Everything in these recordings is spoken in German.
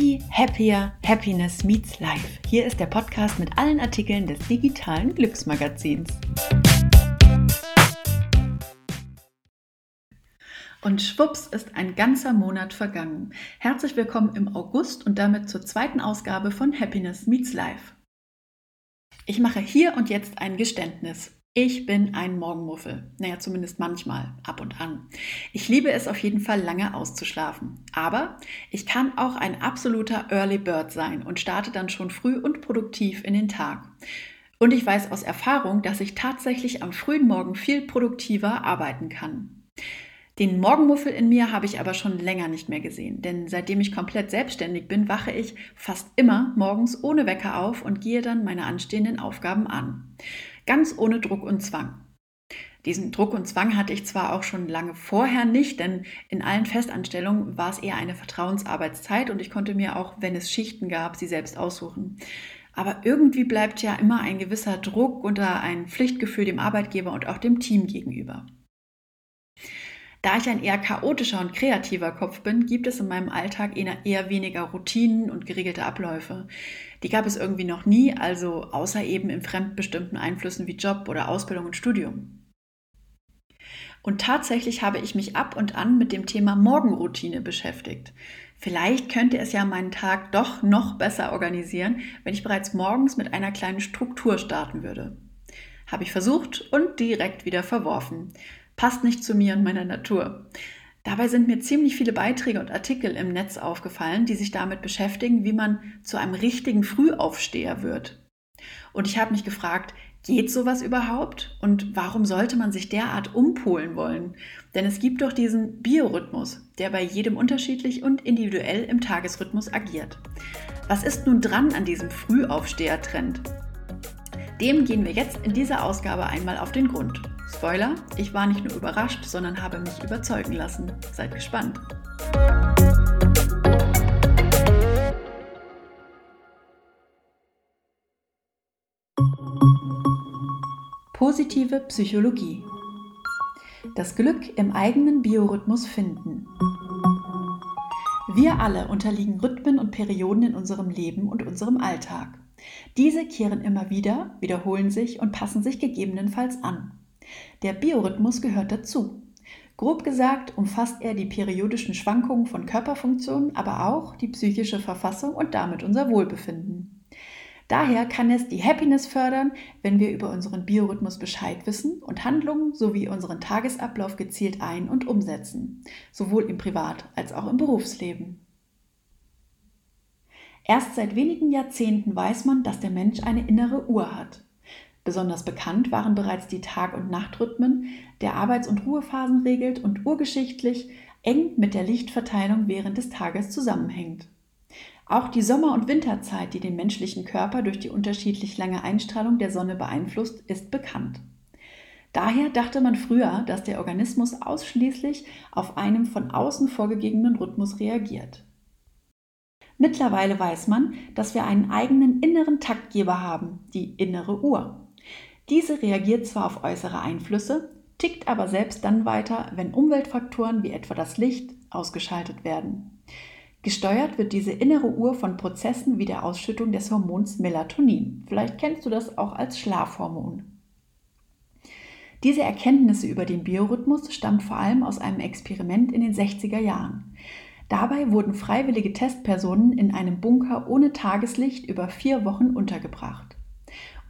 Happy, Happier, Happiness Meets Life. Hier ist der Podcast mit allen Artikeln des digitalen Glücksmagazins. Und schwupps ist ein ganzer Monat vergangen. Herzlich willkommen im August und damit zur zweiten Ausgabe von Happiness Meets Life. Ich mache hier und jetzt ein Geständnis. Ich bin ein Morgenmuffel. Naja, zumindest manchmal, ab und an. Ich liebe es auf jeden Fall lange auszuschlafen. Aber ich kann auch ein absoluter Early Bird sein und starte dann schon früh und produktiv in den Tag. Und ich weiß aus Erfahrung, dass ich tatsächlich am frühen Morgen viel produktiver arbeiten kann. Den Morgenmuffel in mir habe ich aber schon länger nicht mehr gesehen, denn seitdem ich komplett selbstständig bin, wache ich fast immer morgens ohne Wecker auf und gehe dann meine anstehenden Aufgaben an ganz ohne Druck und Zwang. Diesen Druck und Zwang hatte ich zwar auch schon lange vorher nicht, denn in allen Festanstellungen war es eher eine Vertrauensarbeitszeit und ich konnte mir auch, wenn es Schichten gab, sie selbst aussuchen. Aber irgendwie bleibt ja immer ein gewisser Druck oder ein Pflichtgefühl dem Arbeitgeber und auch dem Team gegenüber. Da ich ein eher chaotischer und kreativer Kopf bin, gibt es in meinem Alltag eher weniger Routinen und geregelte Abläufe. Die gab es irgendwie noch nie, also außer eben in fremdbestimmten Einflüssen wie Job oder Ausbildung und Studium. Und tatsächlich habe ich mich ab und an mit dem Thema Morgenroutine beschäftigt. Vielleicht könnte es ja meinen Tag doch noch besser organisieren, wenn ich bereits morgens mit einer kleinen Struktur starten würde. Habe ich versucht und direkt wieder verworfen passt nicht zu mir und meiner Natur. Dabei sind mir ziemlich viele Beiträge und Artikel im Netz aufgefallen, die sich damit beschäftigen, wie man zu einem richtigen Frühaufsteher wird. Und ich habe mich gefragt, geht sowas überhaupt? Und warum sollte man sich derart umpolen wollen? Denn es gibt doch diesen Biorhythmus, der bei jedem unterschiedlich und individuell im Tagesrhythmus agiert. Was ist nun dran an diesem Frühaufsteher-Trend? Dem gehen wir jetzt in dieser Ausgabe einmal auf den Grund. Spoiler, ich war nicht nur überrascht, sondern habe mich überzeugen lassen. Seid gespannt. Positive Psychologie. Das Glück im eigenen Biorhythmus finden. Wir alle unterliegen Rhythmen und Perioden in unserem Leben und unserem Alltag. Diese kehren immer wieder, wiederholen sich und passen sich gegebenenfalls an. Der Biorhythmus gehört dazu. Grob gesagt umfasst er die periodischen Schwankungen von Körperfunktionen, aber auch die psychische Verfassung und damit unser Wohlbefinden. Daher kann es die Happiness fördern, wenn wir über unseren Biorhythmus Bescheid wissen und Handlungen sowie unseren Tagesablauf gezielt ein- und umsetzen, sowohl im Privat- als auch im Berufsleben. Erst seit wenigen Jahrzehnten weiß man, dass der Mensch eine innere Uhr hat. Besonders bekannt waren bereits die Tag- und Nachtrhythmen, der Arbeits- und Ruhephasen regelt und urgeschichtlich eng mit der Lichtverteilung während des Tages zusammenhängt. Auch die Sommer- und Winterzeit, die den menschlichen Körper durch die unterschiedlich lange Einstrahlung der Sonne beeinflusst, ist bekannt. Daher dachte man früher, dass der Organismus ausschließlich auf einem von außen vorgegebenen Rhythmus reagiert. Mittlerweile weiß man, dass wir einen eigenen inneren Taktgeber haben, die innere Uhr. Diese reagiert zwar auf äußere Einflüsse, tickt aber selbst dann weiter, wenn Umweltfaktoren wie etwa das Licht ausgeschaltet werden. Gesteuert wird diese innere Uhr von Prozessen wie der Ausschüttung des Hormons Melatonin. Vielleicht kennst du das auch als Schlafhormon. Diese Erkenntnisse über den Biorhythmus stammt vor allem aus einem Experiment in den 60er Jahren. Dabei wurden freiwillige Testpersonen in einem Bunker ohne Tageslicht über vier Wochen untergebracht.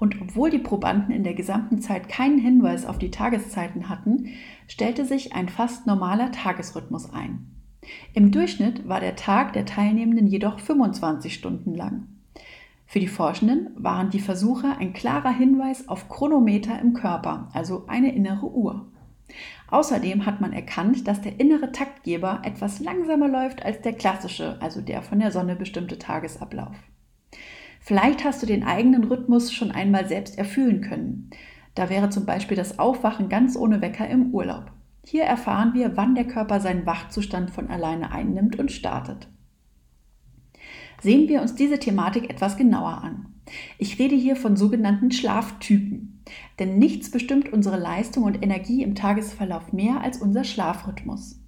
Und obwohl die Probanden in der gesamten Zeit keinen Hinweis auf die Tageszeiten hatten, stellte sich ein fast normaler Tagesrhythmus ein. Im Durchschnitt war der Tag der Teilnehmenden jedoch 25 Stunden lang. Für die Forschenden waren die Versuche ein klarer Hinweis auf Chronometer im Körper, also eine innere Uhr. Außerdem hat man erkannt, dass der innere Taktgeber etwas langsamer läuft als der klassische, also der von der Sonne bestimmte Tagesablauf. Vielleicht hast du den eigenen Rhythmus schon einmal selbst erfüllen können. Da wäre zum Beispiel das Aufwachen ganz ohne Wecker im Urlaub. Hier erfahren wir, wann der Körper seinen Wachzustand von alleine einnimmt und startet. Sehen wir uns diese Thematik etwas genauer an. Ich rede hier von sogenannten Schlaftypen, denn nichts bestimmt unsere Leistung und Energie im Tagesverlauf mehr als unser Schlafrhythmus.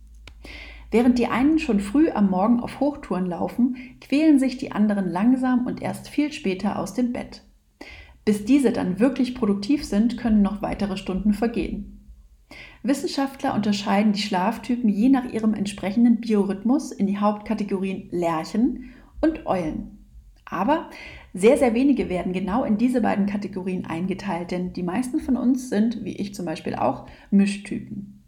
Während die einen schon früh am Morgen auf Hochtouren laufen, quälen sich die anderen langsam und erst viel später aus dem Bett. Bis diese dann wirklich produktiv sind, können noch weitere Stunden vergehen. Wissenschaftler unterscheiden die Schlaftypen je nach ihrem entsprechenden Biorhythmus in die Hauptkategorien Lerchen und Eulen. Aber sehr, sehr wenige werden genau in diese beiden Kategorien eingeteilt, denn die meisten von uns sind, wie ich zum Beispiel auch, Mischtypen.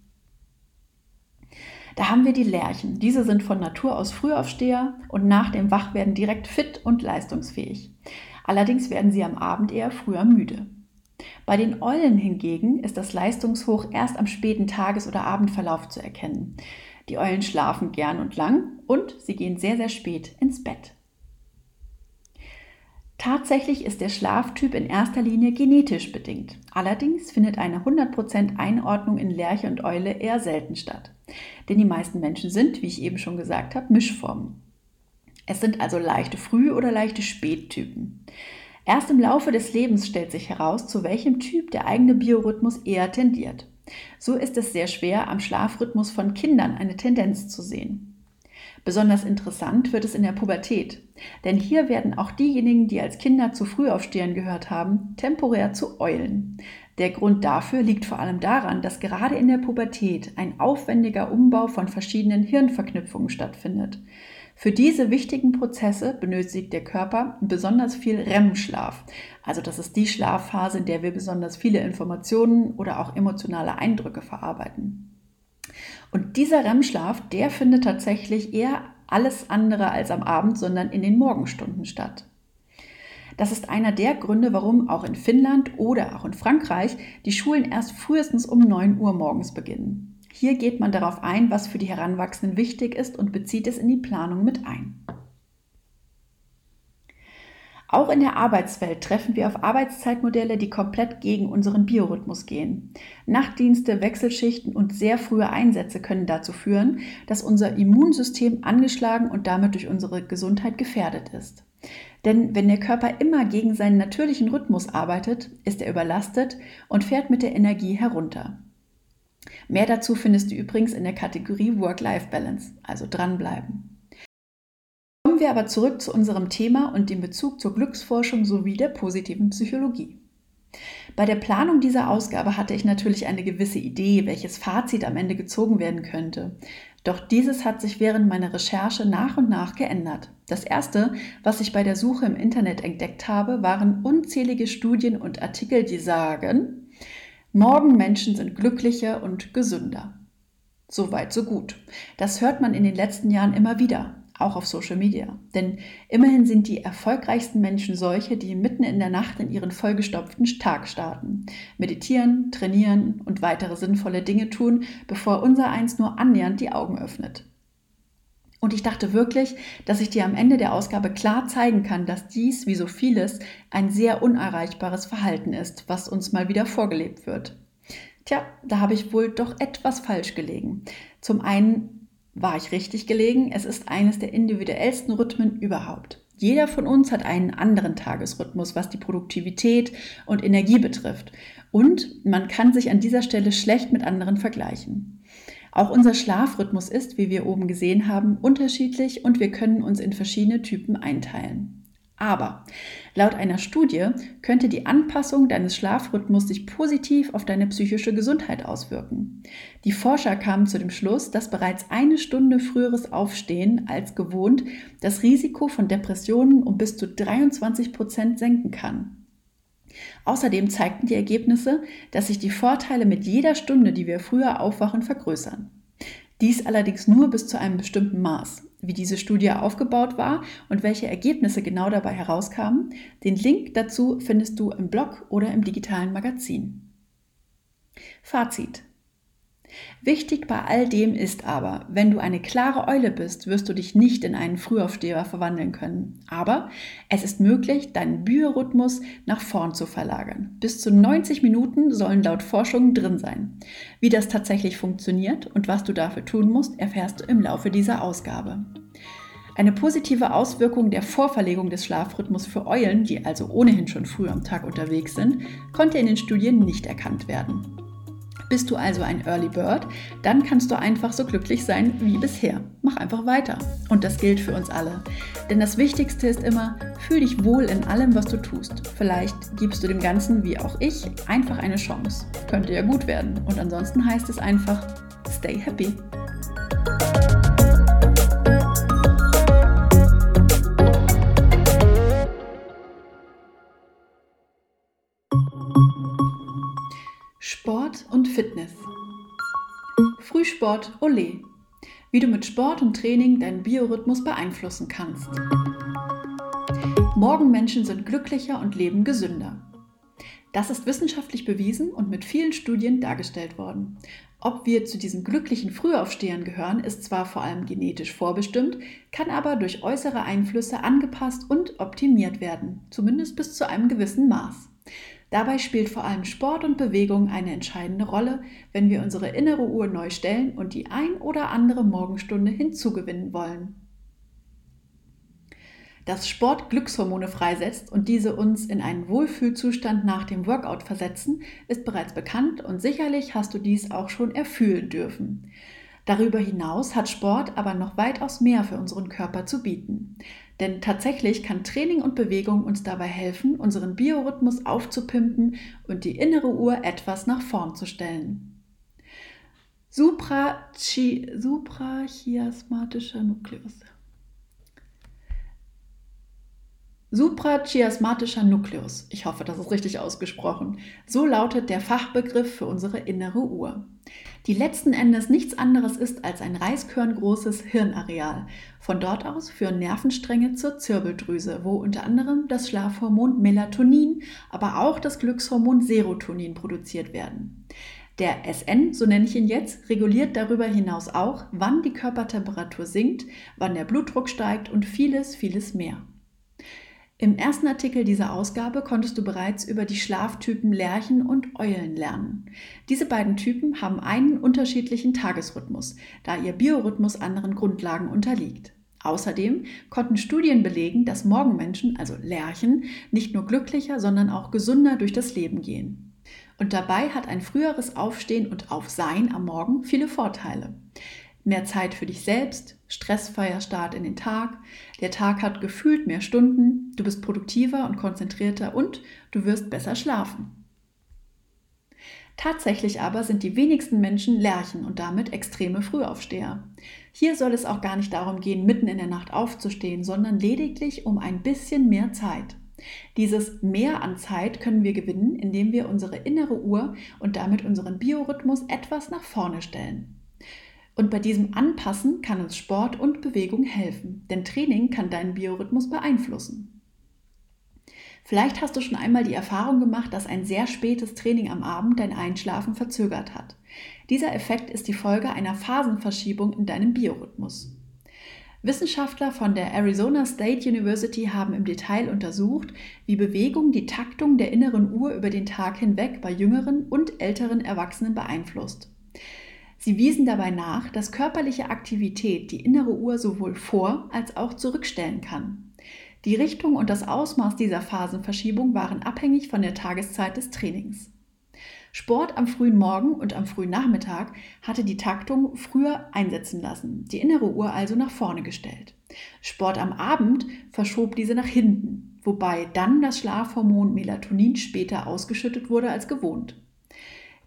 Da haben wir die Lerchen. Diese sind von Natur aus Frühaufsteher und nach dem Wachwerden direkt fit und leistungsfähig. Allerdings werden sie am Abend eher früher müde. Bei den Eulen hingegen ist das Leistungshoch erst am späten Tages- oder Abendverlauf zu erkennen. Die Eulen schlafen gern und lang und sie gehen sehr, sehr spät ins Bett. Tatsächlich ist der Schlaftyp in erster Linie genetisch bedingt. Allerdings findet eine 100% Einordnung in Lerche und Eule eher selten statt. Denn die meisten Menschen sind, wie ich eben schon gesagt habe, Mischformen. Es sind also leichte Früh- oder leichte Spättypen. Erst im Laufe des Lebens stellt sich heraus, zu welchem Typ der eigene Biorhythmus eher tendiert. So ist es sehr schwer, am Schlafrhythmus von Kindern eine Tendenz zu sehen. Besonders interessant wird es in der Pubertät, denn hier werden auch diejenigen, die als Kinder zu früh aufstehen gehört haben, temporär zu Eulen. Der Grund dafür liegt vor allem daran, dass gerade in der Pubertät ein aufwendiger Umbau von verschiedenen Hirnverknüpfungen stattfindet. Für diese wichtigen Prozesse benötigt der Körper besonders viel REM-Schlaf. Also das ist die Schlafphase, in der wir besonders viele Informationen oder auch emotionale Eindrücke verarbeiten. Und dieser REM-Schlaf, der findet tatsächlich eher alles andere als am Abend, sondern in den Morgenstunden statt. Das ist einer der Gründe, warum auch in Finnland oder auch in Frankreich die Schulen erst frühestens um 9 Uhr morgens beginnen. Hier geht man darauf ein, was für die Heranwachsenden wichtig ist und bezieht es in die Planung mit ein. Auch in der Arbeitswelt treffen wir auf Arbeitszeitmodelle, die komplett gegen unseren Biorhythmus gehen. Nachtdienste, Wechselschichten und sehr frühe Einsätze können dazu führen, dass unser Immunsystem angeschlagen und damit durch unsere Gesundheit gefährdet ist. Denn wenn der Körper immer gegen seinen natürlichen Rhythmus arbeitet, ist er überlastet und fährt mit der Energie herunter. Mehr dazu findest du übrigens in der Kategorie Work-Life-Balance, also dranbleiben. Kommen wir aber zurück zu unserem Thema und dem Bezug zur Glücksforschung sowie der positiven Psychologie. Bei der Planung dieser Ausgabe hatte ich natürlich eine gewisse Idee, welches Fazit am Ende gezogen werden könnte. Doch dieses hat sich während meiner Recherche nach und nach geändert. Das erste, was ich bei der Suche im Internet entdeckt habe, waren unzählige Studien und Artikel, die sagen, Morgenmenschen sind glücklicher und gesünder. Soweit, so gut. Das hört man in den letzten Jahren immer wieder, auch auf Social Media. Denn immerhin sind die erfolgreichsten Menschen solche, die mitten in der Nacht in ihren vollgestopften Tag starten, meditieren, trainieren und weitere sinnvolle Dinge tun, bevor unser eins nur annähernd die Augen öffnet. Und ich dachte wirklich, dass ich dir am Ende der Ausgabe klar zeigen kann, dass dies, wie so vieles, ein sehr unerreichbares Verhalten ist, was uns mal wieder vorgelebt wird. Tja, da habe ich wohl doch etwas falsch gelegen. Zum einen war ich richtig gelegen, es ist eines der individuellsten Rhythmen überhaupt. Jeder von uns hat einen anderen Tagesrhythmus, was die Produktivität und Energie betrifft. Und man kann sich an dieser Stelle schlecht mit anderen vergleichen. Auch unser Schlafrhythmus ist, wie wir oben gesehen haben, unterschiedlich und wir können uns in verschiedene Typen einteilen. Aber laut einer Studie könnte die Anpassung deines Schlafrhythmus sich positiv auf deine psychische Gesundheit auswirken. Die Forscher kamen zu dem Schluss, dass bereits eine Stunde früheres Aufstehen als gewohnt das Risiko von Depressionen um bis zu 23 Prozent senken kann. Außerdem zeigten die Ergebnisse, dass sich die Vorteile mit jeder Stunde, die wir früher aufwachen, vergrößern. Dies allerdings nur bis zu einem bestimmten Maß. Wie diese Studie aufgebaut war und welche Ergebnisse genau dabei herauskamen, den Link dazu findest du im Blog oder im digitalen Magazin. Fazit. Wichtig bei all dem ist aber, wenn du eine klare Eule bist, wirst du dich nicht in einen Frühaufsteher verwandeln können. Aber es ist möglich, deinen Biorhythmus nach vorn zu verlagern. Bis zu 90 Minuten sollen laut Forschung drin sein. Wie das tatsächlich funktioniert und was du dafür tun musst, erfährst du im Laufe dieser Ausgabe. Eine positive Auswirkung der Vorverlegung des Schlafrhythmus für Eulen, die also ohnehin schon früh am Tag unterwegs sind, konnte in den Studien nicht erkannt werden. Bist du also ein Early Bird, dann kannst du einfach so glücklich sein wie bisher. Mach einfach weiter. Und das gilt für uns alle. Denn das Wichtigste ist immer, fühl dich wohl in allem, was du tust. Vielleicht gibst du dem Ganzen, wie auch ich, einfach eine Chance. Könnte ja gut werden. Und ansonsten heißt es einfach, stay happy. Sport und Fitness. Frühsport, ole. Wie du mit Sport und Training deinen Biorhythmus beeinflussen kannst. Morgenmenschen sind glücklicher und leben gesünder. Das ist wissenschaftlich bewiesen und mit vielen Studien dargestellt worden. Ob wir zu diesen glücklichen Frühaufstehern gehören, ist zwar vor allem genetisch vorbestimmt, kann aber durch äußere Einflüsse angepasst und optimiert werden, zumindest bis zu einem gewissen Maß. Dabei spielt vor allem Sport und Bewegung eine entscheidende Rolle, wenn wir unsere innere Uhr neu stellen und die ein oder andere Morgenstunde hinzugewinnen wollen. Dass Sport Glückshormone freisetzt und diese uns in einen Wohlfühlzustand nach dem Workout versetzen, ist bereits bekannt und sicherlich hast du dies auch schon erfühlen dürfen. Darüber hinaus hat Sport aber noch weitaus mehr für unseren Körper zu bieten. Denn tatsächlich kann Training und Bewegung uns dabei helfen, unseren Biorhythmus aufzupimpen und die innere Uhr etwas nach vorn zu stellen. Suprachiasmatischer Nukleus. Suprachiasmatischer Nukleus. Ich hoffe, das ist richtig ausgesprochen. So lautet der Fachbegriff für unsere innere Uhr. Die letzten Endes nichts anderes ist als ein reiskörngroßes Hirnareal. Von dort aus führen Nervenstränge zur Zirbeldrüse, wo unter anderem das Schlafhormon Melatonin, aber auch das Glückshormon Serotonin produziert werden. Der SN, so nenne ich ihn jetzt, reguliert darüber hinaus auch, wann die Körpertemperatur sinkt, wann der Blutdruck steigt und vieles, vieles mehr. Im ersten Artikel dieser Ausgabe konntest du bereits über die Schlaftypen Lerchen und Eulen lernen. Diese beiden Typen haben einen unterschiedlichen Tagesrhythmus, da ihr Biorhythmus anderen Grundlagen unterliegt. Außerdem konnten Studien belegen, dass Morgenmenschen, also Lerchen, nicht nur glücklicher, sondern auch gesünder durch das Leben gehen. Und dabei hat ein früheres Aufstehen und Aufsein am Morgen viele Vorteile mehr Zeit für dich selbst, stressfreier Start in den Tag, der Tag hat gefühlt mehr Stunden, du bist produktiver und konzentrierter und du wirst besser schlafen. Tatsächlich aber sind die wenigsten Menschen Lerchen und damit extreme Frühaufsteher. Hier soll es auch gar nicht darum gehen, mitten in der Nacht aufzustehen, sondern lediglich um ein bisschen mehr Zeit. Dieses Mehr an Zeit können wir gewinnen, indem wir unsere innere Uhr und damit unseren Biorhythmus etwas nach vorne stellen. Und bei diesem Anpassen kann uns Sport und Bewegung helfen, denn Training kann deinen Biorhythmus beeinflussen. Vielleicht hast du schon einmal die Erfahrung gemacht, dass ein sehr spätes Training am Abend dein Einschlafen verzögert hat. Dieser Effekt ist die Folge einer Phasenverschiebung in deinem Biorhythmus. Wissenschaftler von der Arizona State University haben im Detail untersucht, wie Bewegung die Taktung der inneren Uhr über den Tag hinweg bei jüngeren und älteren Erwachsenen beeinflusst. Sie wiesen dabei nach, dass körperliche Aktivität die innere Uhr sowohl vor als auch zurückstellen kann. Die Richtung und das Ausmaß dieser Phasenverschiebung waren abhängig von der Tageszeit des Trainings. Sport am frühen Morgen und am frühen Nachmittag hatte die Taktung früher einsetzen lassen, die innere Uhr also nach vorne gestellt. Sport am Abend verschob diese nach hinten, wobei dann das Schlafhormon Melatonin später ausgeschüttet wurde als gewohnt.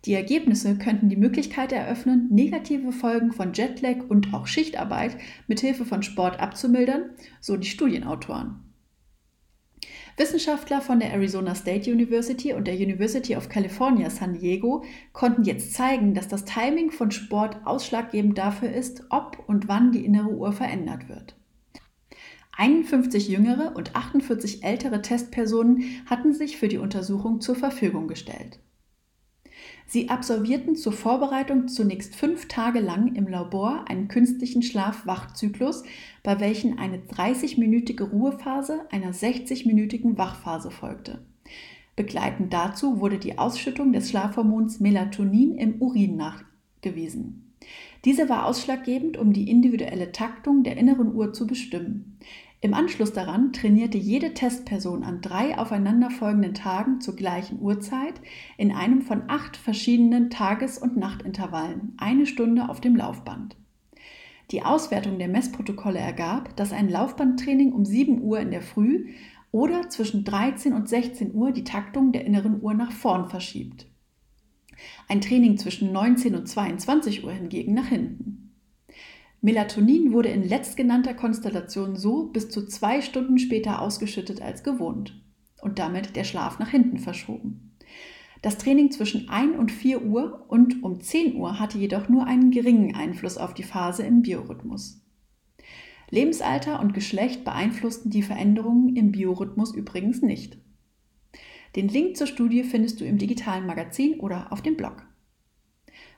Die Ergebnisse könnten die Möglichkeit eröffnen, negative Folgen von Jetlag und auch Schichtarbeit mithilfe von Sport abzumildern, so die Studienautoren. Wissenschaftler von der Arizona State University und der University of California San Diego konnten jetzt zeigen, dass das Timing von Sport ausschlaggebend dafür ist, ob und wann die innere Uhr verändert wird. 51 jüngere und 48 ältere Testpersonen hatten sich für die Untersuchung zur Verfügung gestellt. Sie absolvierten zur Vorbereitung zunächst fünf Tage lang im Labor einen künstlichen Schlaf-Wach-Zyklus, bei welchem eine 30-minütige Ruhephase einer 60-minütigen Wachphase folgte. Begleitend dazu wurde die Ausschüttung des Schlafhormons Melatonin im Urin nachgewiesen. Diese war ausschlaggebend, um die individuelle Taktung der inneren Uhr zu bestimmen. Im Anschluss daran trainierte jede Testperson an drei aufeinanderfolgenden Tagen zur gleichen Uhrzeit in einem von acht verschiedenen Tages- und Nachtintervallen eine Stunde auf dem Laufband. Die Auswertung der Messprotokolle ergab, dass ein Laufbandtraining um 7 Uhr in der Früh oder zwischen 13 und 16 Uhr die Taktung der inneren Uhr nach vorn verschiebt. Ein Training zwischen 19 und 22 Uhr hingegen nach hinten. Melatonin wurde in letztgenannter Konstellation so bis zu zwei Stunden später ausgeschüttet als gewohnt und damit der Schlaf nach hinten verschoben. Das Training zwischen 1 und 4 Uhr und um 10 Uhr hatte jedoch nur einen geringen Einfluss auf die Phase im Biorhythmus. Lebensalter und Geschlecht beeinflussten die Veränderungen im Biorhythmus übrigens nicht. Den Link zur Studie findest du im digitalen Magazin oder auf dem Blog.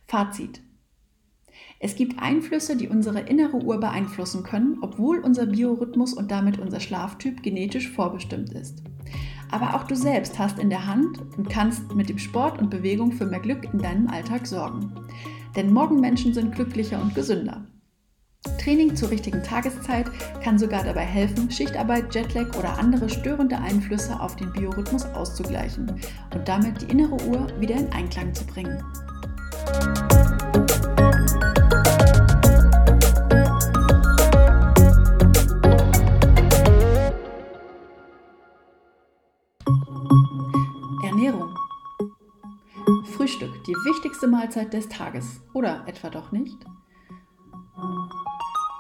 Fazit. Es gibt Einflüsse, die unsere innere Uhr beeinflussen können, obwohl unser Biorhythmus und damit unser Schlaftyp genetisch vorbestimmt ist. Aber auch du selbst hast in der Hand und kannst mit dem Sport und Bewegung für mehr Glück in deinem Alltag sorgen. Denn Morgenmenschen sind glücklicher und gesünder. Training zur richtigen Tageszeit kann sogar dabei helfen, Schichtarbeit, Jetlag oder andere störende Einflüsse auf den Biorhythmus auszugleichen und damit die innere Uhr wieder in Einklang zu bringen. Ernährung. Frühstück, die wichtigste Mahlzeit des Tages. Oder etwa doch nicht?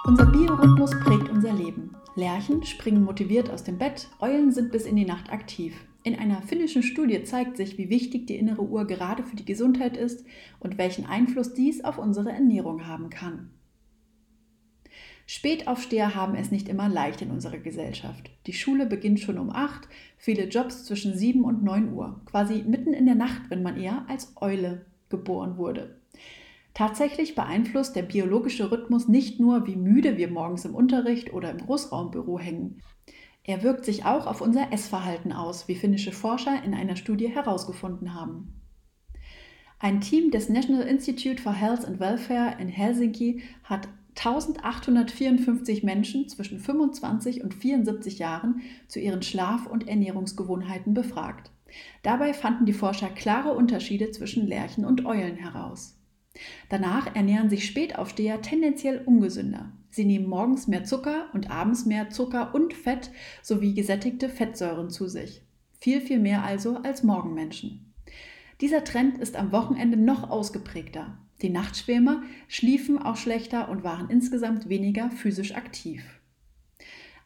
Unser Biorhythmus prägt unser Leben. Lerchen springen motiviert aus dem Bett, Eulen sind bis in die Nacht aktiv. In einer finnischen Studie zeigt sich, wie wichtig die innere Uhr gerade für die Gesundheit ist und welchen Einfluss dies auf unsere Ernährung haben kann. Spätaufsteher haben es nicht immer leicht in unserer Gesellschaft. Die Schule beginnt schon um 8, viele Jobs zwischen 7 und 9 Uhr, quasi mitten in der Nacht, wenn man eher als Eule geboren wurde. Tatsächlich beeinflusst der biologische Rhythmus nicht nur, wie müde wir morgens im Unterricht oder im Großraumbüro hängen. Er wirkt sich auch auf unser Essverhalten aus, wie finnische Forscher in einer Studie herausgefunden haben. Ein Team des National Institute for Health and Welfare in Helsinki hat 1854 Menschen zwischen 25 und 74 Jahren zu ihren Schlaf- und Ernährungsgewohnheiten befragt. Dabei fanden die Forscher klare Unterschiede zwischen Lerchen und Eulen heraus. Danach ernähren sich Spätaufsteher tendenziell ungesünder. Sie nehmen morgens mehr Zucker und abends mehr Zucker und Fett sowie gesättigte Fettsäuren zu sich. Viel, viel mehr also als Morgenmenschen. Dieser Trend ist am Wochenende noch ausgeprägter. Die Nachtschwärmer schliefen auch schlechter und waren insgesamt weniger physisch aktiv.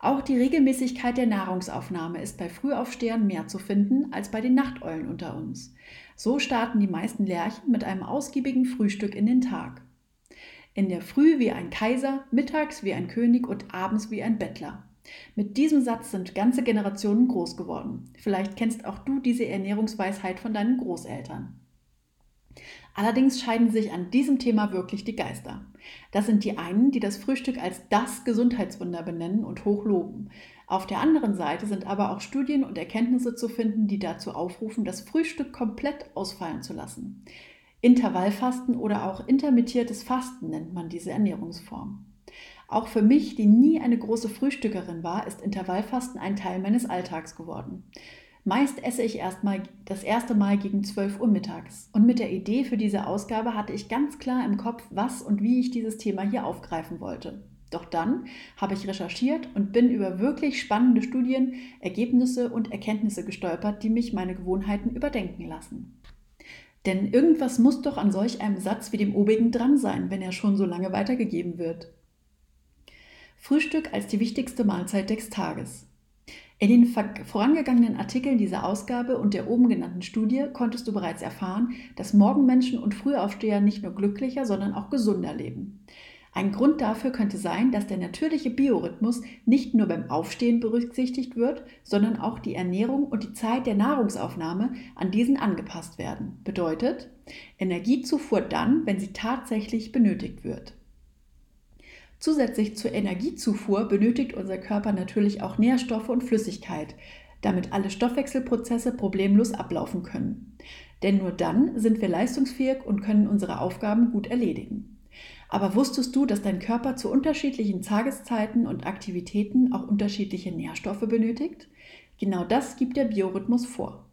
Auch die Regelmäßigkeit der Nahrungsaufnahme ist bei Frühaufstehern mehr zu finden als bei den Nachteulen unter uns. So starten die meisten Lerchen mit einem ausgiebigen Frühstück in den Tag. In der Früh wie ein Kaiser, mittags wie ein König und abends wie ein Bettler. Mit diesem Satz sind ganze Generationen groß geworden. Vielleicht kennst auch du diese Ernährungsweisheit von deinen Großeltern. Allerdings scheiden sich an diesem Thema wirklich die Geister. Das sind die einen, die das Frühstück als das Gesundheitswunder benennen und hochloben. Auf der anderen Seite sind aber auch Studien und Erkenntnisse zu finden, die dazu aufrufen, das Frühstück komplett ausfallen zu lassen. Intervallfasten oder auch intermittiertes Fasten nennt man diese Ernährungsform. Auch für mich, die nie eine große Frühstückerin war, ist Intervallfasten ein Teil meines Alltags geworden. Meist esse ich erstmal das erste Mal gegen 12 Uhr mittags. Und mit der Idee für diese Ausgabe hatte ich ganz klar im Kopf, was und wie ich dieses Thema hier aufgreifen wollte. Doch dann habe ich recherchiert und bin über wirklich spannende Studien, Ergebnisse und Erkenntnisse gestolpert, die mich meine Gewohnheiten überdenken lassen. Denn irgendwas muss doch an solch einem Satz wie dem obigen dran sein, wenn er schon so lange weitergegeben wird. Frühstück als die wichtigste Mahlzeit des Tages. In den vorangegangenen Artikeln dieser Ausgabe und der oben genannten Studie konntest du bereits erfahren, dass Morgenmenschen und Frühaufsteher nicht nur glücklicher, sondern auch gesunder leben. Ein Grund dafür könnte sein, dass der natürliche Biorhythmus nicht nur beim Aufstehen berücksichtigt wird, sondern auch die Ernährung und die Zeit der Nahrungsaufnahme an diesen angepasst werden. Bedeutet, Energiezufuhr dann, wenn sie tatsächlich benötigt wird. Zusätzlich zur Energiezufuhr benötigt unser Körper natürlich auch Nährstoffe und Flüssigkeit, damit alle Stoffwechselprozesse problemlos ablaufen können. Denn nur dann sind wir leistungsfähig und können unsere Aufgaben gut erledigen. Aber wusstest du, dass dein Körper zu unterschiedlichen Tageszeiten und Aktivitäten auch unterschiedliche Nährstoffe benötigt? Genau das gibt der Biorhythmus vor.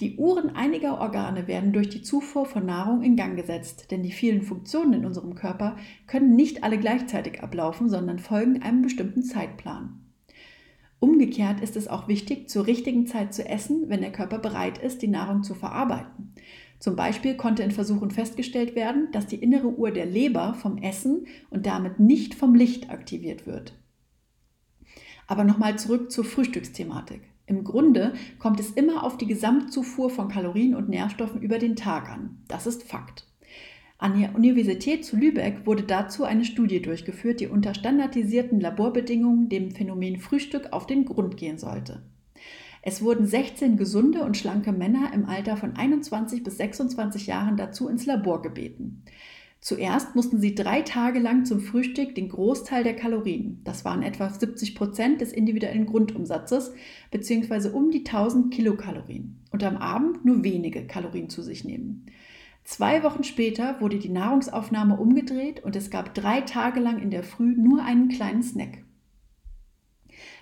Die Uhren einiger Organe werden durch die Zufuhr von Nahrung in Gang gesetzt, denn die vielen Funktionen in unserem Körper können nicht alle gleichzeitig ablaufen, sondern folgen einem bestimmten Zeitplan. Umgekehrt ist es auch wichtig, zur richtigen Zeit zu essen, wenn der Körper bereit ist, die Nahrung zu verarbeiten. Zum Beispiel konnte in Versuchen festgestellt werden, dass die innere Uhr der Leber vom Essen und damit nicht vom Licht aktiviert wird. Aber nochmal zurück zur Frühstücksthematik. Im Grunde kommt es immer auf die Gesamtzufuhr von Kalorien und Nährstoffen über den Tag an. Das ist Fakt. An der Universität zu Lübeck wurde dazu eine Studie durchgeführt, die unter standardisierten Laborbedingungen dem Phänomen Frühstück auf den Grund gehen sollte. Es wurden 16 gesunde und schlanke Männer im Alter von 21 bis 26 Jahren dazu ins Labor gebeten. Zuerst mussten sie drei Tage lang zum Frühstück den Großteil der Kalorien, das waren etwa 70 Prozent des individuellen Grundumsatzes, beziehungsweise um die 1000 Kilokalorien, und am Abend nur wenige Kalorien zu sich nehmen. Zwei Wochen später wurde die Nahrungsaufnahme umgedreht und es gab drei Tage lang in der Früh nur einen kleinen Snack.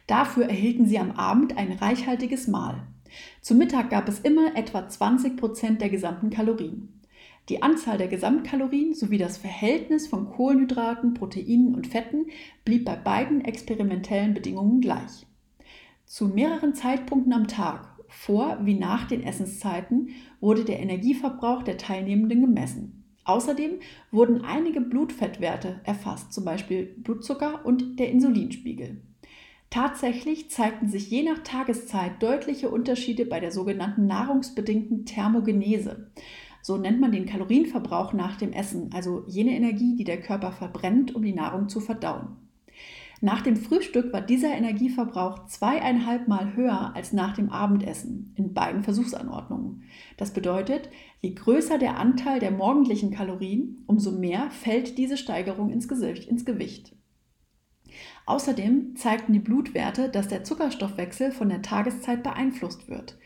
Dafür erhielten sie am Abend ein reichhaltiges Mahl. Zum Mittag gab es immer etwa 20 Prozent der gesamten Kalorien. Die Anzahl der Gesamtkalorien sowie das Verhältnis von Kohlenhydraten, Proteinen und Fetten blieb bei beiden experimentellen Bedingungen gleich. Zu mehreren Zeitpunkten am Tag, vor wie nach den Essenszeiten, wurde der Energieverbrauch der Teilnehmenden gemessen. Außerdem wurden einige Blutfettwerte erfasst, zum Beispiel Blutzucker und der Insulinspiegel. Tatsächlich zeigten sich je nach Tageszeit deutliche Unterschiede bei der sogenannten nahrungsbedingten Thermogenese. So nennt man den Kalorienverbrauch nach dem Essen, also jene Energie, die der Körper verbrennt, um die Nahrung zu verdauen. Nach dem Frühstück war dieser Energieverbrauch zweieinhalb Mal höher als nach dem Abendessen in beiden Versuchsanordnungen. Das bedeutet, je größer der Anteil der morgendlichen Kalorien, umso mehr fällt diese Steigerung ins Gewicht. Außerdem zeigten die Blutwerte, dass der Zuckerstoffwechsel von der Tageszeit beeinflusst wird.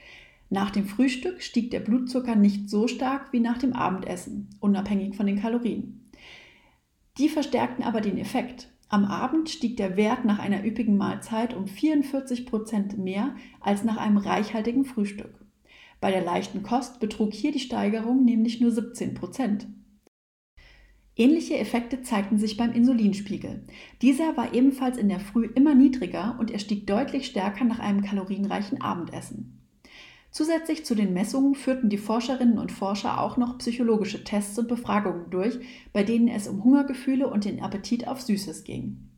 Nach dem Frühstück stieg der Blutzucker nicht so stark wie nach dem Abendessen, unabhängig von den Kalorien. Die verstärkten aber den Effekt. Am Abend stieg der Wert nach einer üppigen Mahlzeit um 44 Prozent mehr als nach einem reichhaltigen Frühstück. Bei der leichten Kost betrug hier die Steigerung nämlich nur 17 Prozent. Ähnliche Effekte zeigten sich beim Insulinspiegel. Dieser war ebenfalls in der Früh immer niedriger und er stieg deutlich stärker nach einem kalorienreichen Abendessen. Zusätzlich zu den Messungen führten die Forscherinnen und Forscher auch noch psychologische Tests und Befragungen durch, bei denen es um Hungergefühle und den Appetit auf Süßes ging.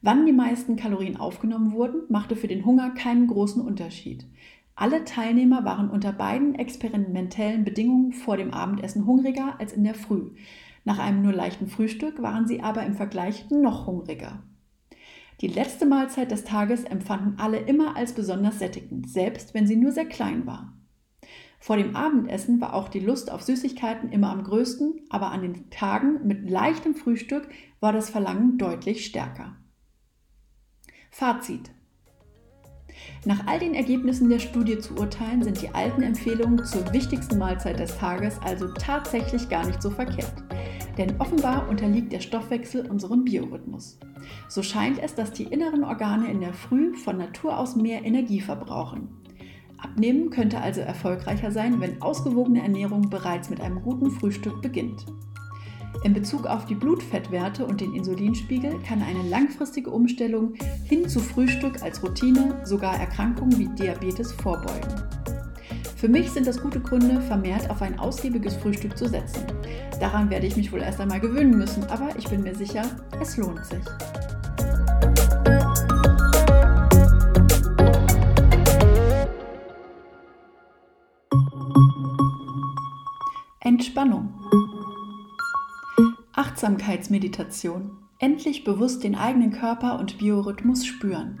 Wann die meisten Kalorien aufgenommen wurden, machte für den Hunger keinen großen Unterschied. Alle Teilnehmer waren unter beiden experimentellen Bedingungen vor dem Abendessen hungriger als in der Früh. Nach einem nur leichten Frühstück waren sie aber im Vergleich noch hungriger. Die letzte Mahlzeit des Tages empfanden alle immer als besonders sättigend, selbst wenn sie nur sehr klein war. Vor dem Abendessen war auch die Lust auf Süßigkeiten immer am größten, aber an den Tagen mit leichtem Frühstück war das Verlangen deutlich stärker. Fazit. Nach all den Ergebnissen der Studie zu urteilen, sind die alten Empfehlungen zur wichtigsten Mahlzeit des Tages also tatsächlich gar nicht so verkehrt. Denn offenbar unterliegt der Stoffwechsel unserem Biorhythmus. So scheint es, dass die inneren Organe in der Früh von Natur aus mehr Energie verbrauchen. Abnehmen könnte also erfolgreicher sein, wenn ausgewogene Ernährung bereits mit einem guten Frühstück beginnt. In Bezug auf die Blutfettwerte und den Insulinspiegel kann eine langfristige Umstellung hin zu Frühstück als Routine sogar Erkrankungen wie Diabetes vorbeugen. Für mich sind das gute Gründe, vermehrt auf ein ausgiebiges Frühstück zu setzen. Daran werde ich mich wohl erst einmal gewöhnen müssen, aber ich bin mir sicher, es lohnt sich. Entspannung. Achtsamkeitsmeditation. Endlich bewusst den eigenen Körper und Biorhythmus spüren.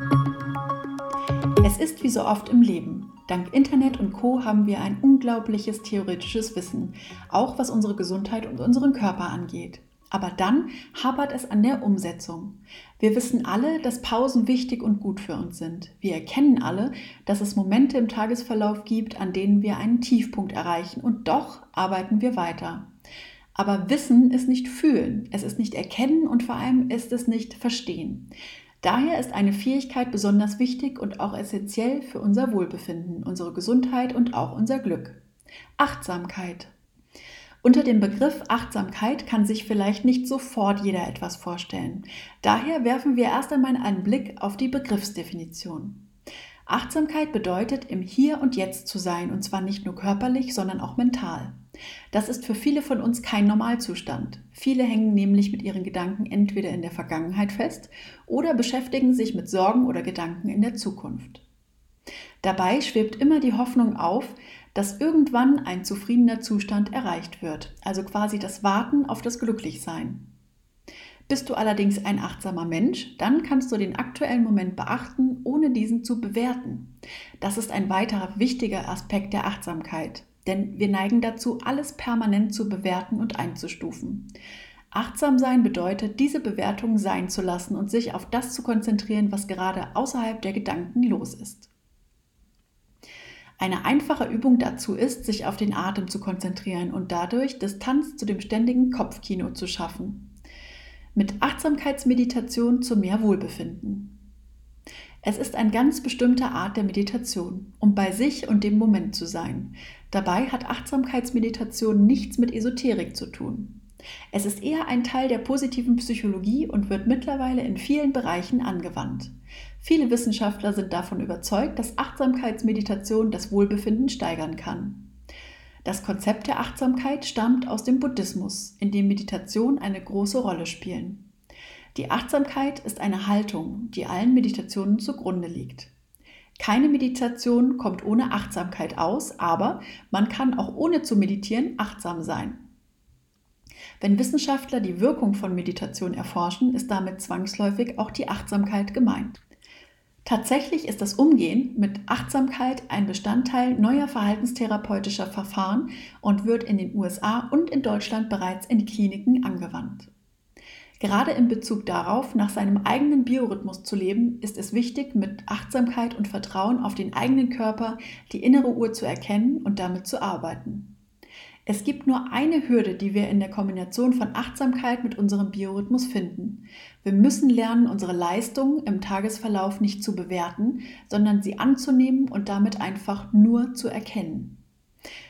Es ist wie so oft im Leben. Dank Internet und Co haben wir ein unglaubliches theoretisches Wissen, auch was unsere Gesundheit und unseren Körper angeht. Aber dann hapert es an der Umsetzung. Wir wissen alle, dass Pausen wichtig und gut für uns sind. Wir erkennen alle, dass es Momente im Tagesverlauf gibt, an denen wir einen Tiefpunkt erreichen und doch arbeiten wir weiter. Aber Wissen ist nicht Fühlen, es ist nicht Erkennen und vor allem ist es nicht Verstehen. Daher ist eine Fähigkeit besonders wichtig und auch essentiell für unser Wohlbefinden, unsere Gesundheit und auch unser Glück. Achtsamkeit. Unter dem Begriff Achtsamkeit kann sich vielleicht nicht sofort jeder etwas vorstellen. Daher werfen wir erst einmal einen Blick auf die Begriffsdefinition. Achtsamkeit bedeutet, im Hier und Jetzt zu sein, und zwar nicht nur körperlich, sondern auch mental. Das ist für viele von uns kein Normalzustand. Viele hängen nämlich mit ihren Gedanken entweder in der Vergangenheit fest oder beschäftigen sich mit Sorgen oder Gedanken in der Zukunft. Dabei schwebt immer die Hoffnung auf, dass irgendwann ein zufriedener Zustand erreicht wird, also quasi das Warten auf das Glücklichsein. Bist du allerdings ein achtsamer Mensch, dann kannst du den aktuellen Moment beachten, ohne diesen zu bewerten. Das ist ein weiterer wichtiger Aspekt der Achtsamkeit, denn wir neigen dazu, alles permanent zu bewerten und einzustufen. Achtsam sein bedeutet, diese Bewertung sein zu lassen und sich auf das zu konzentrieren, was gerade außerhalb der Gedanken los ist. Eine einfache Übung dazu ist, sich auf den Atem zu konzentrieren und dadurch Distanz zu dem ständigen Kopfkino zu schaffen. Mit Achtsamkeitsmeditation zu mehr Wohlbefinden. Es ist eine ganz bestimmte Art der Meditation, um bei sich und dem Moment zu sein. Dabei hat Achtsamkeitsmeditation nichts mit Esoterik zu tun. Es ist eher ein Teil der positiven Psychologie und wird mittlerweile in vielen Bereichen angewandt. Viele Wissenschaftler sind davon überzeugt, dass Achtsamkeitsmeditation das Wohlbefinden steigern kann. Das Konzept der Achtsamkeit stammt aus dem Buddhismus, in dem Meditation eine große Rolle spielen. Die Achtsamkeit ist eine Haltung, die allen Meditationen zugrunde liegt. Keine Meditation kommt ohne Achtsamkeit aus, aber man kann auch ohne zu meditieren achtsam sein. Wenn Wissenschaftler die Wirkung von Meditation erforschen, ist damit zwangsläufig auch die Achtsamkeit gemeint. Tatsächlich ist das Umgehen mit Achtsamkeit ein Bestandteil neuer verhaltenstherapeutischer Verfahren und wird in den USA und in Deutschland bereits in Kliniken angewandt. Gerade in Bezug darauf, nach seinem eigenen Biorhythmus zu leben, ist es wichtig, mit Achtsamkeit und Vertrauen auf den eigenen Körper die innere Uhr zu erkennen und damit zu arbeiten. Es gibt nur eine Hürde, die wir in der Kombination von Achtsamkeit mit unserem Biorhythmus finden. Wir müssen lernen, unsere Leistungen im Tagesverlauf nicht zu bewerten, sondern sie anzunehmen und damit einfach nur zu erkennen.